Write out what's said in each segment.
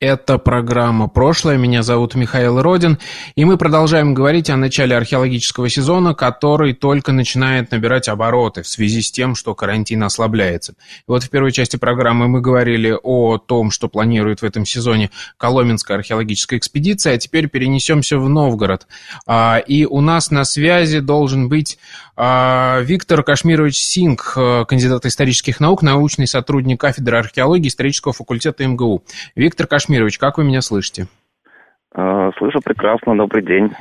Это программа «Прошлое». Меня зовут Михаил Родин. И мы продолжаем говорить о начале археологического сезона, который только начинает набирать обороты в связи с тем, что карантин ослабляется. И вот в первой части программы мы говорили о том, что планирует в этом сезоне Коломенская археологическая экспедиция, а теперь перенесемся в Новгород. А, и у нас на связи должен быть а, Виктор Кашмирович Синг, кандидат исторических наук, научный сотрудник кафедры археологии исторического факультета МГУ. Виктор Кашмирович Кашмирович, как вы меня слышите? А, слышу прекрасно, добрый день.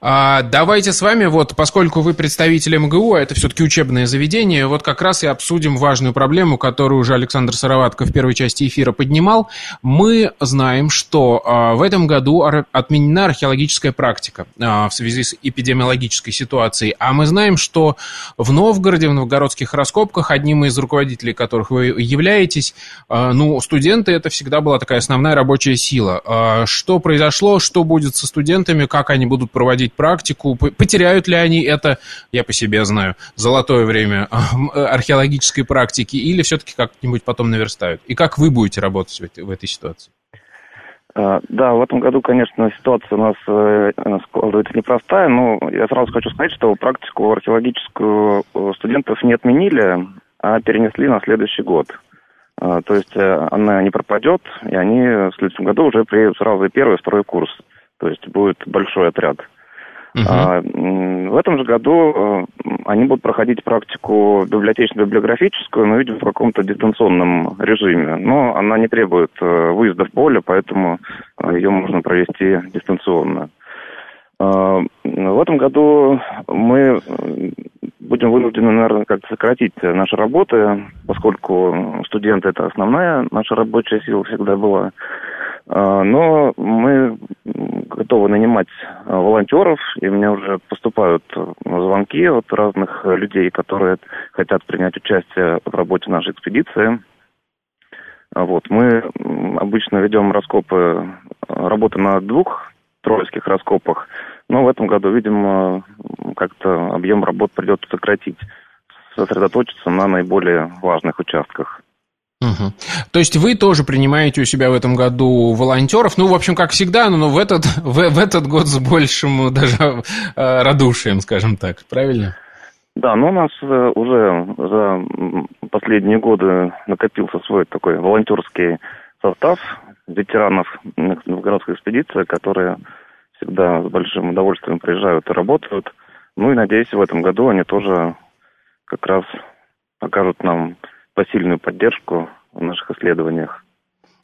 А, давайте с вами, вот, поскольку вы представитель МГУ, а это все-таки учебное заведение, вот как раз и обсудим важную проблему, которую уже Александр Сыроватко в первой части эфира поднимал. Мы знаем, что а, в этом году отменена археологическая практика а, в связи с эпидемиологической ситуацией, а мы знаем, что в Новгороде, в новгородских раскопках, одним из руководителей которых вы являетесь, ну, студенты, это всегда была такая основная рабочая сила. Что произошло, что будет со студентами, как они будут проводить проводить практику, потеряют ли они это, я по себе знаю, золотое время э, археологической практики, или все-таки как-нибудь потом наверстают? И как вы будете работать в этой, ситуации? А, да, в этом году, конечно, ситуация у нас э, складывается непростая, но я сразу хочу сказать, что практику археологическую студентов не отменили, а перенесли на следующий год. А, то есть э, она не пропадет, и они в следующем году уже приедут сразу и первый, и второй курс. То есть будет большой отряд. А, в этом же году э, они будут проходить практику библиотечно-библиографическую, но, видимо, в каком-то дистанционном режиме. Но она не требует э, выезда в поле, поэтому э, ее можно провести дистанционно. А, в этом году мы будем вынуждены, наверное, как-то сократить наши работы, поскольку студенты – это основная наша рабочая сила всегда была. А, но мы готовы нанимать а, волонтеров, и мне уже поступают э, звонки от разных людей, которые хотят принять участие в работе нашей экспедиции. Вот. Мы обычно ведем раскопы, работы на двух троицких раскопах, но в этом году, видимо, как-то объем работ придется сократить, сосредоточиться на наиболее важных участках. Угу. То есть вы тоже принимаете у себя в этом году волонтеров, ну, в общем, как всегда, но в этот, в, в этот год с большим даже э, радушием, скажем так, правильно? Да, но у нас э, уже за последние годы накопился свой такой волонтерский состав ветеранов Новгородской экспедиции, которые всегда с большим удовольствием приезжают и работают. Ну и надеюсь, в этом году они тоже как раз окажут нам посильную поддержку в наших исследованиях.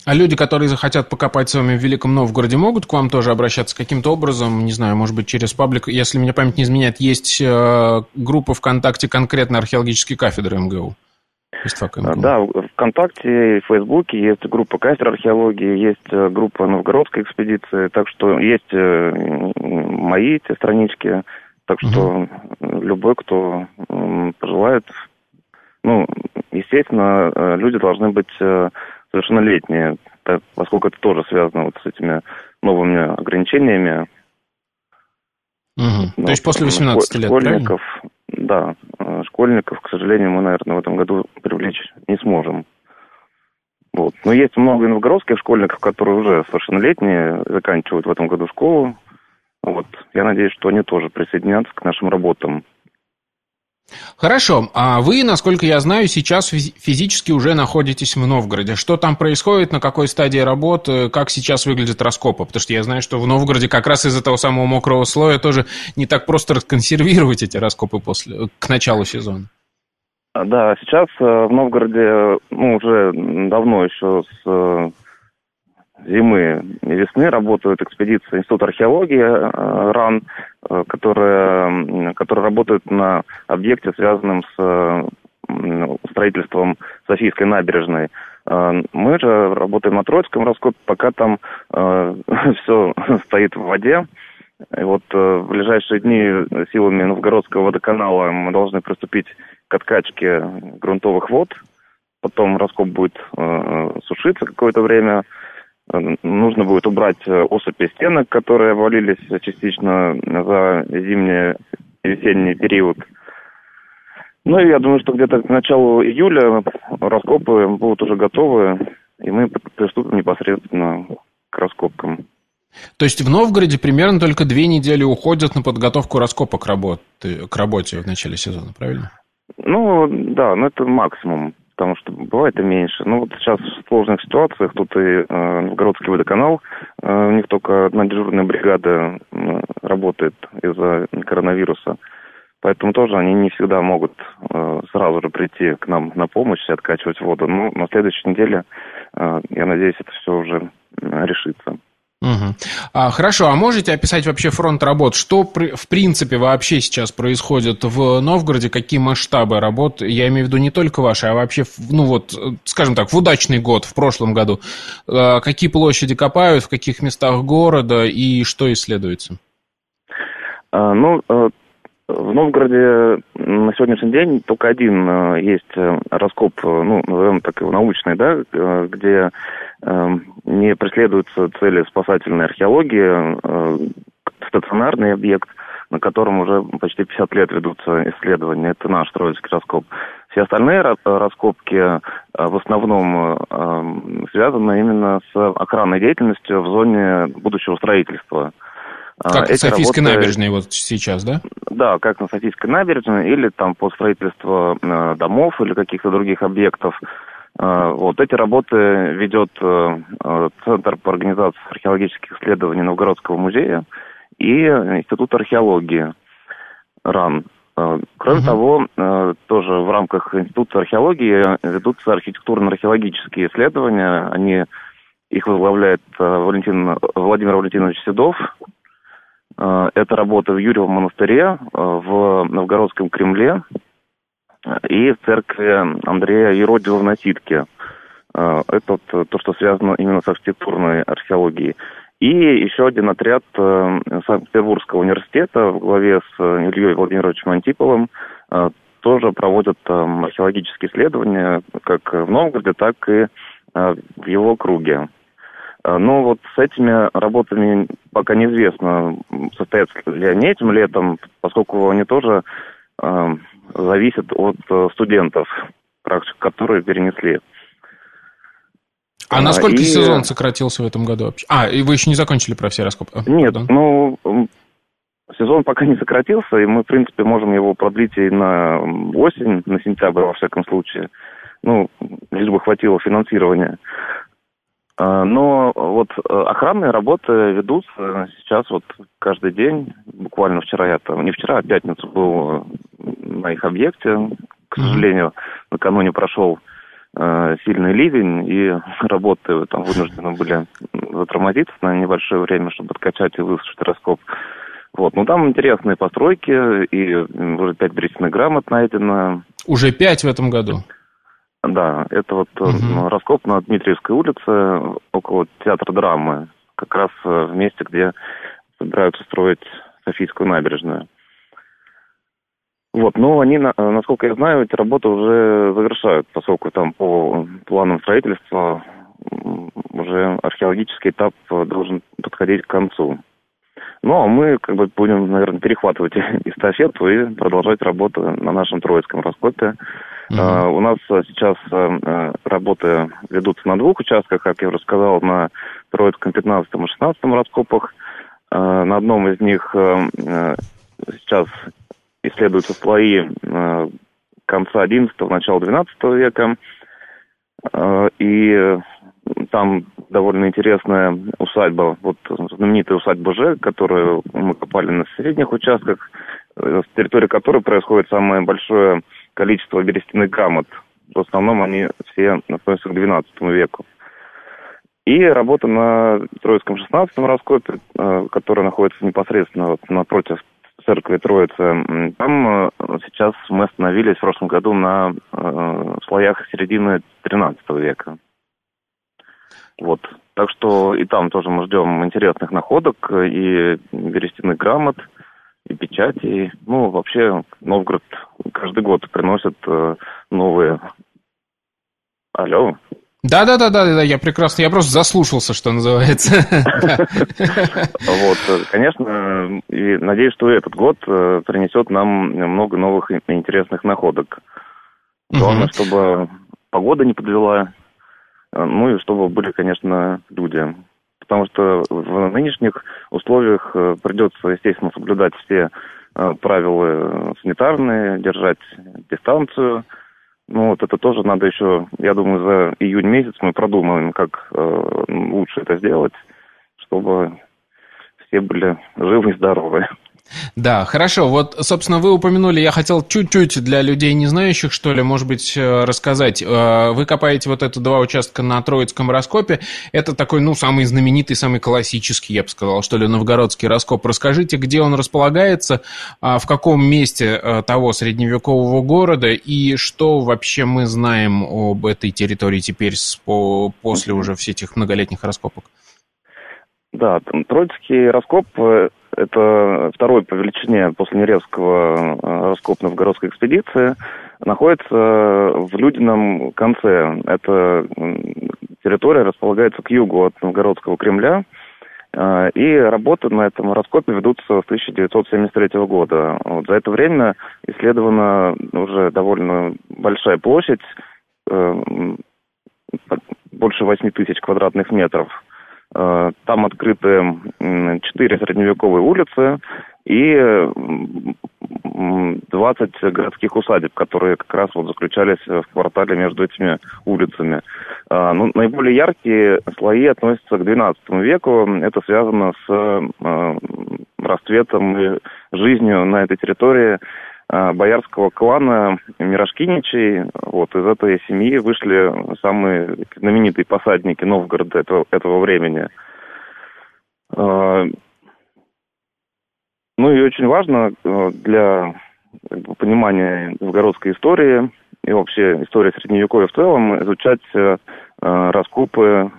А люди, которые захотят покопать с вами в Великом Новгороде, могут к вам тоже обращаться каким-то образом, не знаю, может быть, через паблик, если меня память не изменяет, есть э, группа ВКонтакте конкретно археологические кафедры МГУ? МГУ. Да, ВКонтакте и в Фейсбуке есть группа кафедр археологии, есть э, группа Новгородской экспедиции, так что есть э, мои эти странички, так что угу. любой, кто пожелает, естественно, э, люди должны быть э, совершеннолетние, поскольку это тоже связано вот с этими новыми ограничениями. Угу. То есть после 18 лет, Школьников, правильно? да, э, школьников, к сожалению, мы, наверное, в этом году привлечь не сможем. Вот. Но есть много новгородских школьников, которые уже совершеннолетние, заканчивают в этом году школу. Вот. Я надеюсь, что они тоже присоединятся к нашим работам. Хорошо. А вы, насколько я знаю, сейчас физически уже находитесь в Новгороде. Что там происходит, на какой стадии работы, как сейчас выглядят раскопы? Потому что я знаю, что в Новгороде как раз из-за того самого мокрого слоя тоже не так просто расконсервировать эти раскопы после, к началу сезона. Да, сейчас э, в Новгороде, ну, уже давно еще с э, зимы и весны работают экспедиции Института археологии э, РАН, э, которые, которые работают на объекте, связанном с строительством Софийской набережной. Э, мы же работаем на Троицком раскопе, пока там все стоит в воде. И вот в ближайшие дни силами Новгородского водоканала мы должны приступить к откачке грунтовых вод. Потом раскоп будет э, сушиться какое-то время. Нужно будет убрать осыпи стенок, которые обвалились частично за зимний и весенний период. Ну, и я думаю, что где-то к началу июля раскопы будут уже готовы, и мы приступим непосредственно к раскопкам. То есть в Новгороде примерно только две недели уходят на подготовку раскопа к работе, к работе в начале сезона, правильно? Ну, да, ну это максимум, потому что бывает и меньше. Ну, вот сейчас в сложных ситуациях, тут и э, Новгородский водоканал, э, у них только одна дежурная бригада э, работает из-за коронавируса. Поэтому тоже они не всегда могут э, сразу же прийти к нам на помощь и откачивать воду. Но на следующей неделе, э, я надеюсь, это все уже решится. Угу. А, хорошо, а можете описать вообще фронт работ? Что в принципе вообще сейчас происходит в Новгороде? Какие масштабы работ? Я имею в виду не только ваши, а вообще, ну вот, скажем так, в удачный год, в прошлом году. А, какие площади копают, в каких местах города и что исследуется? А, ну, э, в Новгороде на сегодняшний день только один э, есть э, раскоп, ну, назовем так его научный, да, где не преследуются цели спасательной археологии, э, стационарный объект, на котором уже почти 50 лет ведутся исследования. Это наш Троицкий раскоп. Все остальные раскопки э, в основном э, связаны именно с охранной деятельностью в зоне будущего строительства. Как Эти на Софийской работы... набережной вот сейчас, да? Да, как на Софийской набережной, или там по строительству домов или каких-то других объектов. А, вот эти работы ведет э, э, Центр по организации археологических исследований Новгородского музея и Институт археологии РАН. А, кроме uh того, э, тоже в рамках Института археологии ведутся архитектурно-археологические исследования. Они, их возглавляет Валентин, Владимир Валентинович Седов. Это работа в Юрьевом монастыре, в Новгородском Кремле, и в церкви Андрея Еродива в Наситке. А, это то, что связано именно с архитектурной археологией. И еще один отряд э, Санкт-Петербургского университета в главе с э, Ильей Владимировичем Антиповым э, тоже проводят археологические исследования как в Новгороде, так и в его круге. Но вот с этими работами пока неизвестно, состоятся ли они этим летом, поскольку они тоже зависит от э, студентов, практик, которые перенесли. А, а насколько и... сезон сократился в этом году вообще? А, и вы еще не закончили про все раскопы? Нет, Пардон. ну, сезон пока не сократился, и мы, в принципе, можем его продлить и на осень, на сентябрь, во всяком случае. Ну, лишь бы хватило финансирования. А, но вот э, охранные работы ведутся сейчас вот каждый день. Буквально вчера я там, не вчера, а пятницу был на их объекте. К сожалению, накануне прошел э, сильный ливень, и работы там вынуждены были затормозиться на небольшое время, чтобы откачать и высушить раскоп. Вот, ну там интересные постройки, и уже пять брестных грамот найдено. Уже пять в этом году? Да, это вот угу. раскоп на Дмитриевской улице, около театра драмы, как раз э, в месте, где собираются строить Софийскую набережную. Вот, но они, насколько я знаю, эти работы уже завершают, поскольку там по планам строительства уже археологический этап должен подходить к концу. Ну, а мы как бы будем, наверное, перехватывать эстафету и продолжать работу на нашем Троицком раскопе. Uh-huh. у нас сейчас uh, работы ведутся на двух участках, как я уже сказал, на Троицком 15 и 16 раскопах. Uh, на одном из них сейчас исследуются слои конца XI, начала XII века. И там довольно интересная усадьба, вот знаменитая усадьба Ж, которую мы копали на средних участках, с территории которой происходит самое большое количество берестяных грамот. В основном они все относятся к XII веку. И работа на Троицком 16 раскопе, э, которая находится непосредственно вот напротив церкви Троицы. Там э, сейчас мы остановились в прошлом году на э, слоях середины XIII века. Вот. Так что и там тоже мы ждем интересных находок и берестяных грамот, и печати. Ну, вообще, Новгород каждый год приносит э, новые... Алло? Да, да, да, да, да, я прекрасно, я просто заслушался, что называется. Вот, конечно, и надеюсь, что этот год э, принесет нам много новых интересных находок. Главное, чтобы погода не подвела, э, ну и чтобы были, конечно, люди. Потому что в нынешних условиях э, придется, естественно, соблюдать все правила санитарные, держать дистанцию – ну вот это тоже надо еще, я думаю, за июнь месяц мы продумаем, как э, лучше это сделать, чтобы все были живы и здоровы. Да, хорошо. Вот, собственно, вы упомянули, я хотел чуть-чуть для людей, не знающих, что ли, может быть, э, рассказать. Э, вы копаете вот это два участка на Троицком раскопе. Это такой, ну, самый знаменитый, самый классический, я бы сказал, что ли, новгородский раскоп. Расскажите, где он располагается, а, в каком месте э, того средневекового города и что вообще мы знаем об этой территории теперь после уже всех этих многолетних раскопок? Да, Троицкий раскоп это второй по величине после Неревского э, раскоп новгородской экспедиции, находится в Людином конце. Эта территория располагается к югу от Новгородского Кремля, э, и работы на этом раскопе ведутся с 1973 года. Вот за это время исследована уже довольно большая площадь, э, больше 8 тысяч квадратных метров. Э, там открыты четыре средневековые улицы и 20 городских усадеб, которые как раз вот заключались в квартале между этими улицами. Э, ну, наиболее яркие слои относятся к XII веку. Это связано с э, расцветом и жизнью на этой территории боярского клана Мирошкиничей. Вот из этой семьи вышли самые знаменитые посадники Новгорода этого, этого времени. Э, ну и очень важно э, для как бы, понимания новгородской истории и вообще истории Средневековья в целом изучать раскопы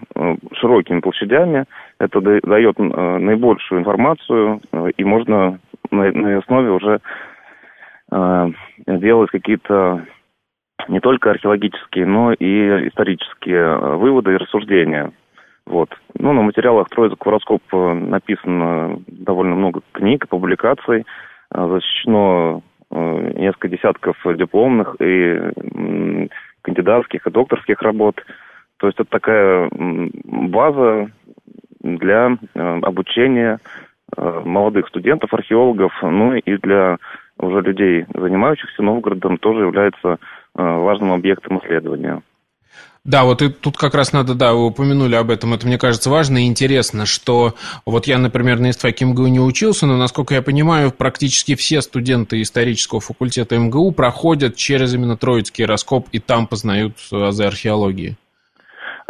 широкими площадями. Это дает наибольшую информацию, и можно на основе уже Э, делать какие-то не только археологические, но и исторические э, выводы и рассуждения. Вот. Ну, на материалах Троицкого раскоп написано довольно много книг, публикаций, э, защищено несколько десятков дипломных и кандидатских и докторских работ. То есть это такая база для обучения молодых студентов, археологов, ну и для уже людей, занимающихся Новгородом, тоже является э, важным объектом исследования. Да, вот и тут как раз надо, да, вы упомянули об этом, это мне кажется важно и интересно, что вот я, например, на истфаке МГУ не учился, но, насколько я понимаю, практически все студенты исторического факультета МГУ проходят через именно Троицкий раскоп и там познают азы археологии.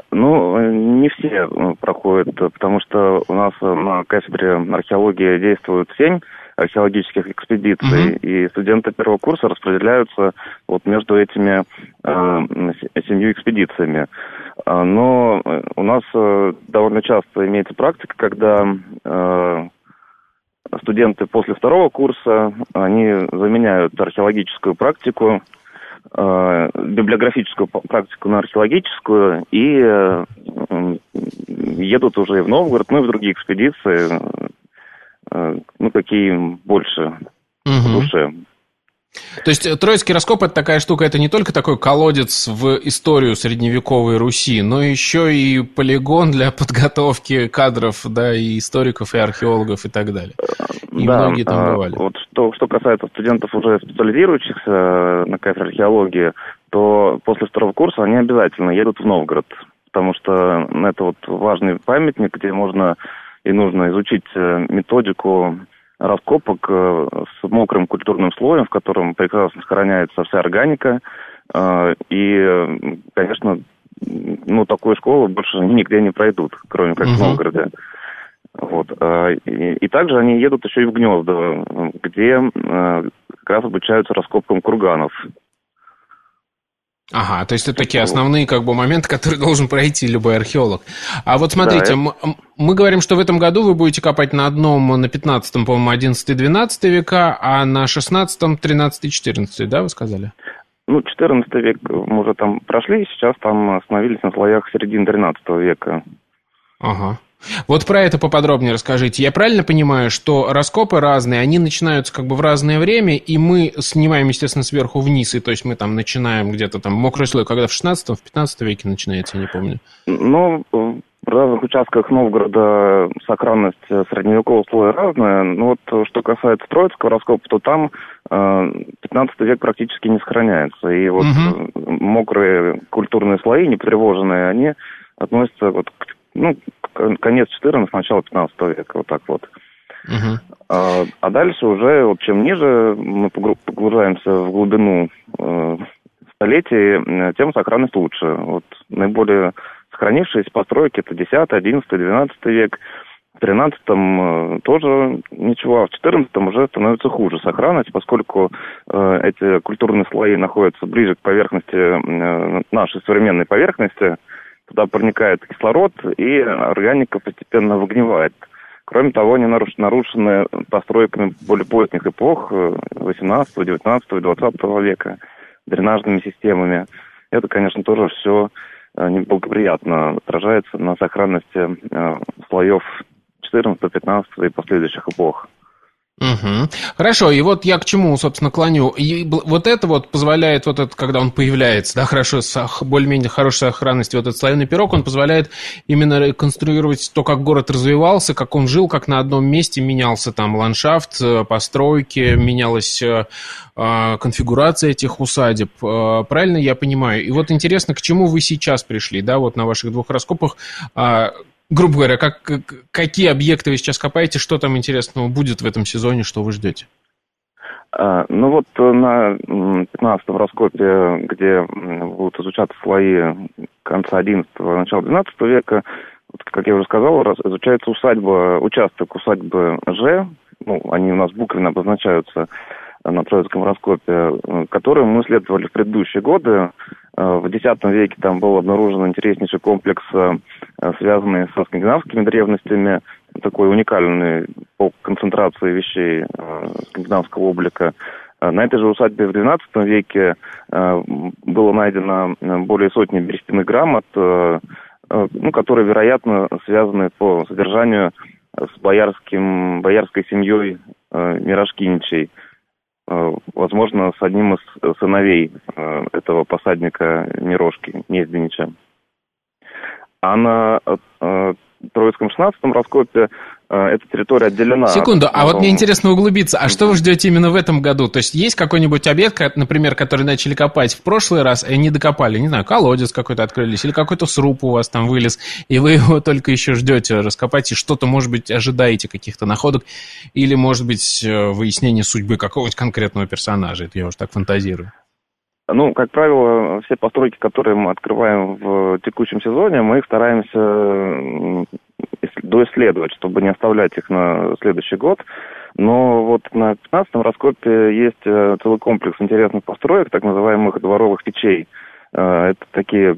Ну, не все проходят, потому что у нас на кафедре археологии действуют семь археологических экспедиций, угу. и студенты первого курса распределяются вот между этими э, семью экспедициями. А, но у нас э, довольно часто имеется практика, когда э, студенты после второго курса, они заменяют археологическую практику э, библиографическую практику на археологическую и э, едут уже в Новгород, ну и в другие экспедиции, Э, ну, какие им больше угу. в душе. То есть э, Троицкий раскоп это такая штука, это не только такой колодец в историю средневековой Руси, но еще и полигон для подготовки кадров, да, и историков, и археологов, и так далее. И да, многие там а, бывали. Вот что, что касается студентов, уже специализирующихся на кафедре археологии, то после второго курса они обязательно едут в Новгород, потому что это вот важный памятник, где можно и нужно изучить э, методику раскопок э, с мокрым культурным слоем, в котором прекрасно сохраняется вся органика. Э, и, конечно, ну, такую школу больше нигде не пройдут, кроме как угу. в Новгороде. Вот. И, и также они едут еще и в гнезда, где как раз обучаются раскопкам курганов. Ага, то есть это такие основные как бы моменты, которые должен пройти любой археолог. А вот смотрите, да, мы, мы говорим, что в этом году вы будете копать на одном, на 15-м, по-моему, 11-12 века, а на 16-м 13-14, да, вы сказали? Ну, 14 век мы уже там прошли, сейчас там остановились на слоях середины 13 века. Ага. Вот про это поподробнее расскажите. Я правильно понимаю, что раскопы разные, они начинаются как бы в разное время, и мы снимаем, естественно, сверху вниз, и то есть мы там начинаем где-то там мокрый слой, когда в 16 в 15 веке начинается, я не помню. Ну, в разных участках Новгорода сохранность средневекового слоя разная. Но вот что касается Троицкого раскопа, то там э, 15 век практически не сохраняется. И вот угу. мокрые культурные слои, не потревоженные, они относятся вот к ну, конец 14 начало 15 века, вот так вот. Uh-huh. А, а дальше уже, вот чем ниже мы погружаемся в глубину э, столетий, тем сохранность лучше. Вот наиболее сохранившиеся постройки это 10, 11, 12 век. В 13-м э, тоже ничего, а в 14-м уже становится хуже сохранность, поскольку э, эти культурные слои находятся ближе к поверхности, э, нашей современной поверхности, туда проникает кислород, и органика постепенно выгнивает. Кроме того, они нарушены постройками более поздних эпох, 18, 19, 20 века, дренажными системами. Это, конечно, тоже все э, неблагоприятно отражается на сохранности э, слоев 14, 15 и последующих эпох. Угу. Хорошо, и вот я к чему, собственно, клоню. И вот это вот позволяет, вот это, когда он появляется, да, хорошо, с более-менее хорошей сохранностью, вот этот слоеный пирог, он позволяет именно реконструировать то, как город развивался, как он жил, как на одном месте менялся там ландшафт, э, постройки, менялась э, а, конфигурация этих усадеб. Э, правильно я понимаю? И вот интересно, к чему вы сейчас пришли, да, вот на ваших двух раскопах, а, грубо говоря, как, какие объекты вы сейчас копаете, что там интересного будет в этом сезоне, что вы ждете? А, ну вот э, на 15-м раскопе, где будут изучаться слои конца 11-го, начала 12 века, вот, как я уже сказал, изучается усадьба, участок усадьбы Ж, ну, они у нас буквенно обозначаются на Троицком раскопе, э, который мы исследовали в предыдущие годы. Э, в X веке там был обнаружен интереснейший комплекс, э, связанный со скандинавскими древностями, такой уникальный по концентрации вещей скандинавского облика. На этой же усадьбе в XII веке было найдено более сотни берестяных грамот, ну, которые, вероятно, связаны по содержанию с боярским, боярской семьей Мирошкиничей. Э, возможно, с одним из сыновей э, этого посадника Мирошки, Незденича. А на э, Троицком 16-м раскопе эта территория отделена. Секунду, а вот мне интересно углубиться. А что вы ждете именно в этом году? То есть есть какой-нибудь объект, например, который начали копать в прошлый раз и не докопали? Не знаю, колодец какой-то открылись, или какой-то сруб у вас там вылез, и вы его только еще ждете раскопать, и что-то, может быть, ожидаете каких-то находок, или, может быть, выяснение судьбы какого-нибудь конкретного персонажа. Это я уже так фантазирую. Ну, как правило, все постройки, которые мы открываем в текущем сезоне, мы их стараемся доисследовать, чтобы не оставлять их на следующий год. Но вот на 15-м раскопе есть э, целый комплекс интересных построек, так называемых дворовых печей. Э, это такие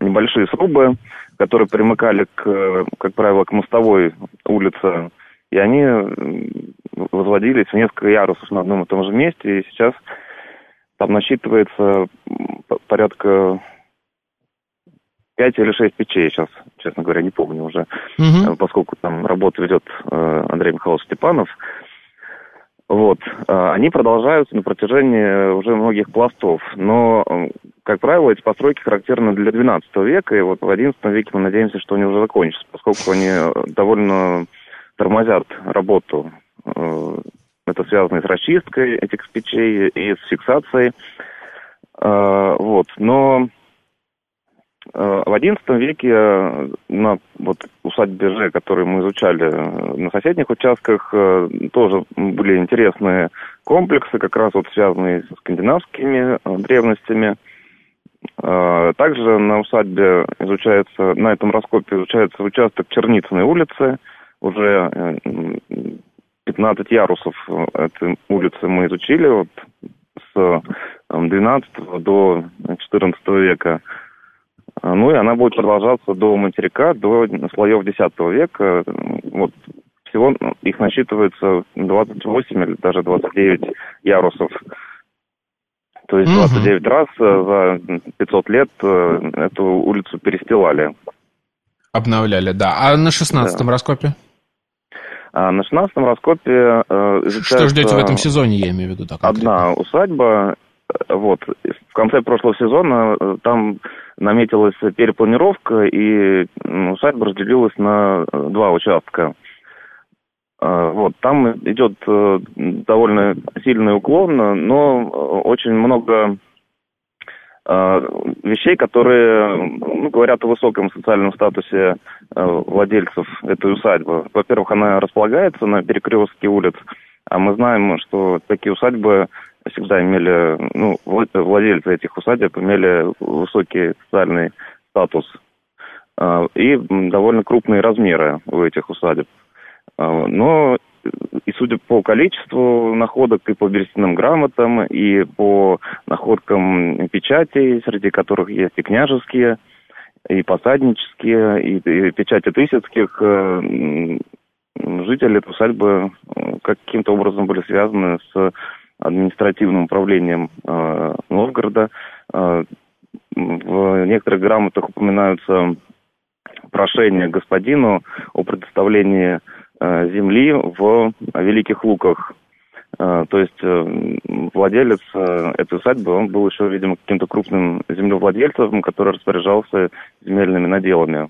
небольшие срубы, которые примыкали, к, как правило, к мостовой улице, и они возводились в несколько ярусов на одном и том же месте, и сейчас там насчитывается порядка 5 или 6 печей сейчас, честно говоря, не помню уже, угу. поскольку там работу ведет э, Андрей Михайлович Степанов. Вот. Э, они продолжаются на протяжении уже многих пластов. Но, как правило, эти постройки характерны для XII века, и вот в XI веке мы надеемся, что они уже закончатся, поскольку они довольно тормозят работу и с расчисткой этих печей, и с фиксацией. А, вот. Но а, в XI веке на вот, усадьбе Ж, которую мы изучали на соседних участках, а, тоже были интересные комплексы, как раз вот связанные с скандинавскими древностями. Также на усадьбе изучается, на этом раскопе изучается участок Черницыной улицы, уже 15 ярусов этой улицы мы изучили вот, с 12 до XIV века. Ну и она будет продолжаться до материка, до слоев X века. Вот всего их насчитывается 28 или даже 29 ярусов. То есть 29 угу. раз за 500 лет эту улицу перестилали. Обновляли, да. А на 16-м да. раскопе? А на 16-м раскопе э, Что ждете в этом сезоне, я имею в виду? Так, одна усадьба. Вот. В конце прошлого сезона э, там наметилась перепланировка, и усадьба разделилась на э, два участка. Вот, там идет довольно сильный уклон, но очень много вещей, которые ну, говорят о высоком социальном статусе э, владельцев этой усадьбы. Во-первых, она располагается на перекрестке улиц, а мы знаем, что такие усадьбы всегда имели, ну, владельцы этих усадеб имели высокий социальный статус э, и довольно крупные размеры у этих усадеб. Но и судя по количеству находок и по берестяным грамотам, и по находкам печатей, среди которых есть и княжеские, и посаднические, и, и печати тысяцких, э, жители этой усадьбы э, каким-то образом были связаны с административным управлением э, Новгорода. Э, в некоторых грамотах упоминаются прошения господину о предоставлении земли в Великих Луках. Э, то есть э, владелец этой усадьбы, он был еще, видимо, каким-то крупным землевладельцем, который распоряжался земельными наделами.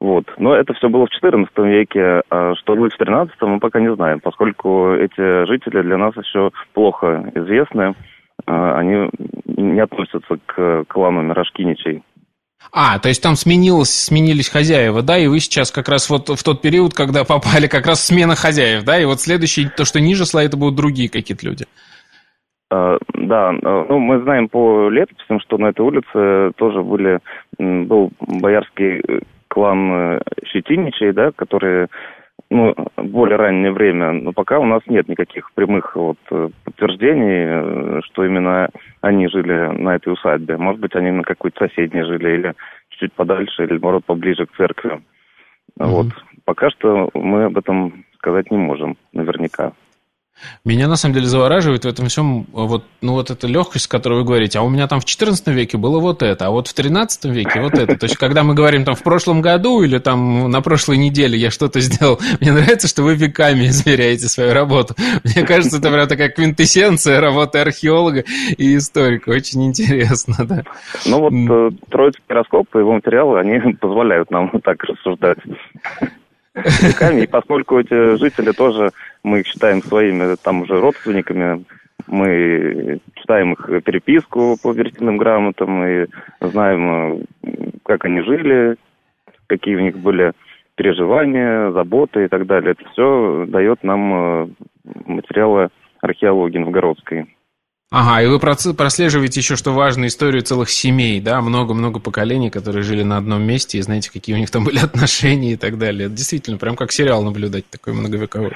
Вот. Но это все было в XIV веке. А что будет в XIII, мы пока не знаем, поскольку эти жители для нас еще плохо известны. Они не относятся к клану Мирошкиничей. А, то есть там сменилось, сменились хозяева, да, и вы сейчас как раз вот в тот период, когда попали как раз смена хозяев, да, и вот следующий, то, что ниже слоя, это будут другие какие-то люди. Uh, да, ну, мы знаем по летописям, что на этой улице тоже были, был боярский клан э, Щетиничей, да, которые ну, более раннее время, но пока у нас нет никаких прямых вот э, подтверждений, э, что именно они жили на этой усадьбе. Может быть, они на какой-то соседней жили или чуть-чуть подальше, или, наоборот, поближе к церкви. Mm-hmm. Вот. Пока что мы об этом сказать не можем наверняка. Меня на самом деле завораживает в этом всем вот, ну, вот эта легкость, с которой вы говорите. А у меня там в 14 веке было вот это, а вот в 13 веке вот это. То есть, когда мы говорим там в прошлом году или там на прошлой неделе я что-то сделал, мне нравится, что вы веками измеряете свою работу. Мне кажется, это прям такая квинтэссенция работы археолога и историка. Очень интересно, да. Ну вот э, Троицкий раскоп и его материалы, они позволяют нам так рассуждать веками. И поскольку эти жители тоже, мы их считаем своими там уже родственниками, мы читаем их переписку по верстяным грамотам и знаем, как они жили, какие у них были переживания, заботы и так далее. Это все дает нам э, материалы археологии новгородской. Ага, и вы прослеживаете еще, что важно, историю целых семей, да, много-много поколений, которые жили на одном месте, и знаете, какие у них там были отношения и так далее. Это действительно прям как сериал наблюдать, такой многовековой.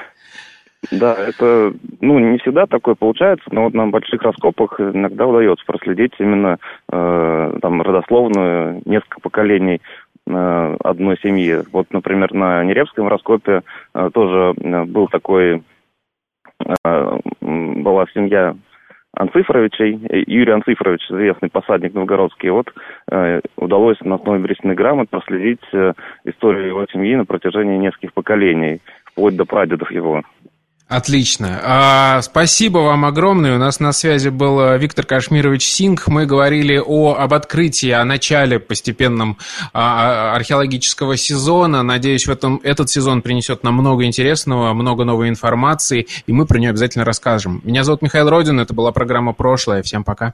Да, это, ну, не всегда такое получается, но вот на больших раскопах иногда удается проследить именно э, там родословную несколько поколений э, одной семьи. Вот, например, на Неревском раскопе э, тоже э, был такой, э, была семья Анцифровичей. Юрий Анцифрович, известный посадник новгородский, вот э, удалось на основе берестяных грамот проследить э, историю его семьи на протяжении нескольких поколений, вплоть до прадедов его. Отлично. А, спасибо вам огромное. У нас на связи был э, Виктор Кашмирович Синг. Мы говорили о, об открытии, о начале постепенном а, а, археологического сезона. Надеюсь, в этом, этот сезон принесет нам много интересного, много новой информации, и мы про нее обязательно расскажем. Меня зовут Михаил Родин, это была программа «Прошлое». Всем пока.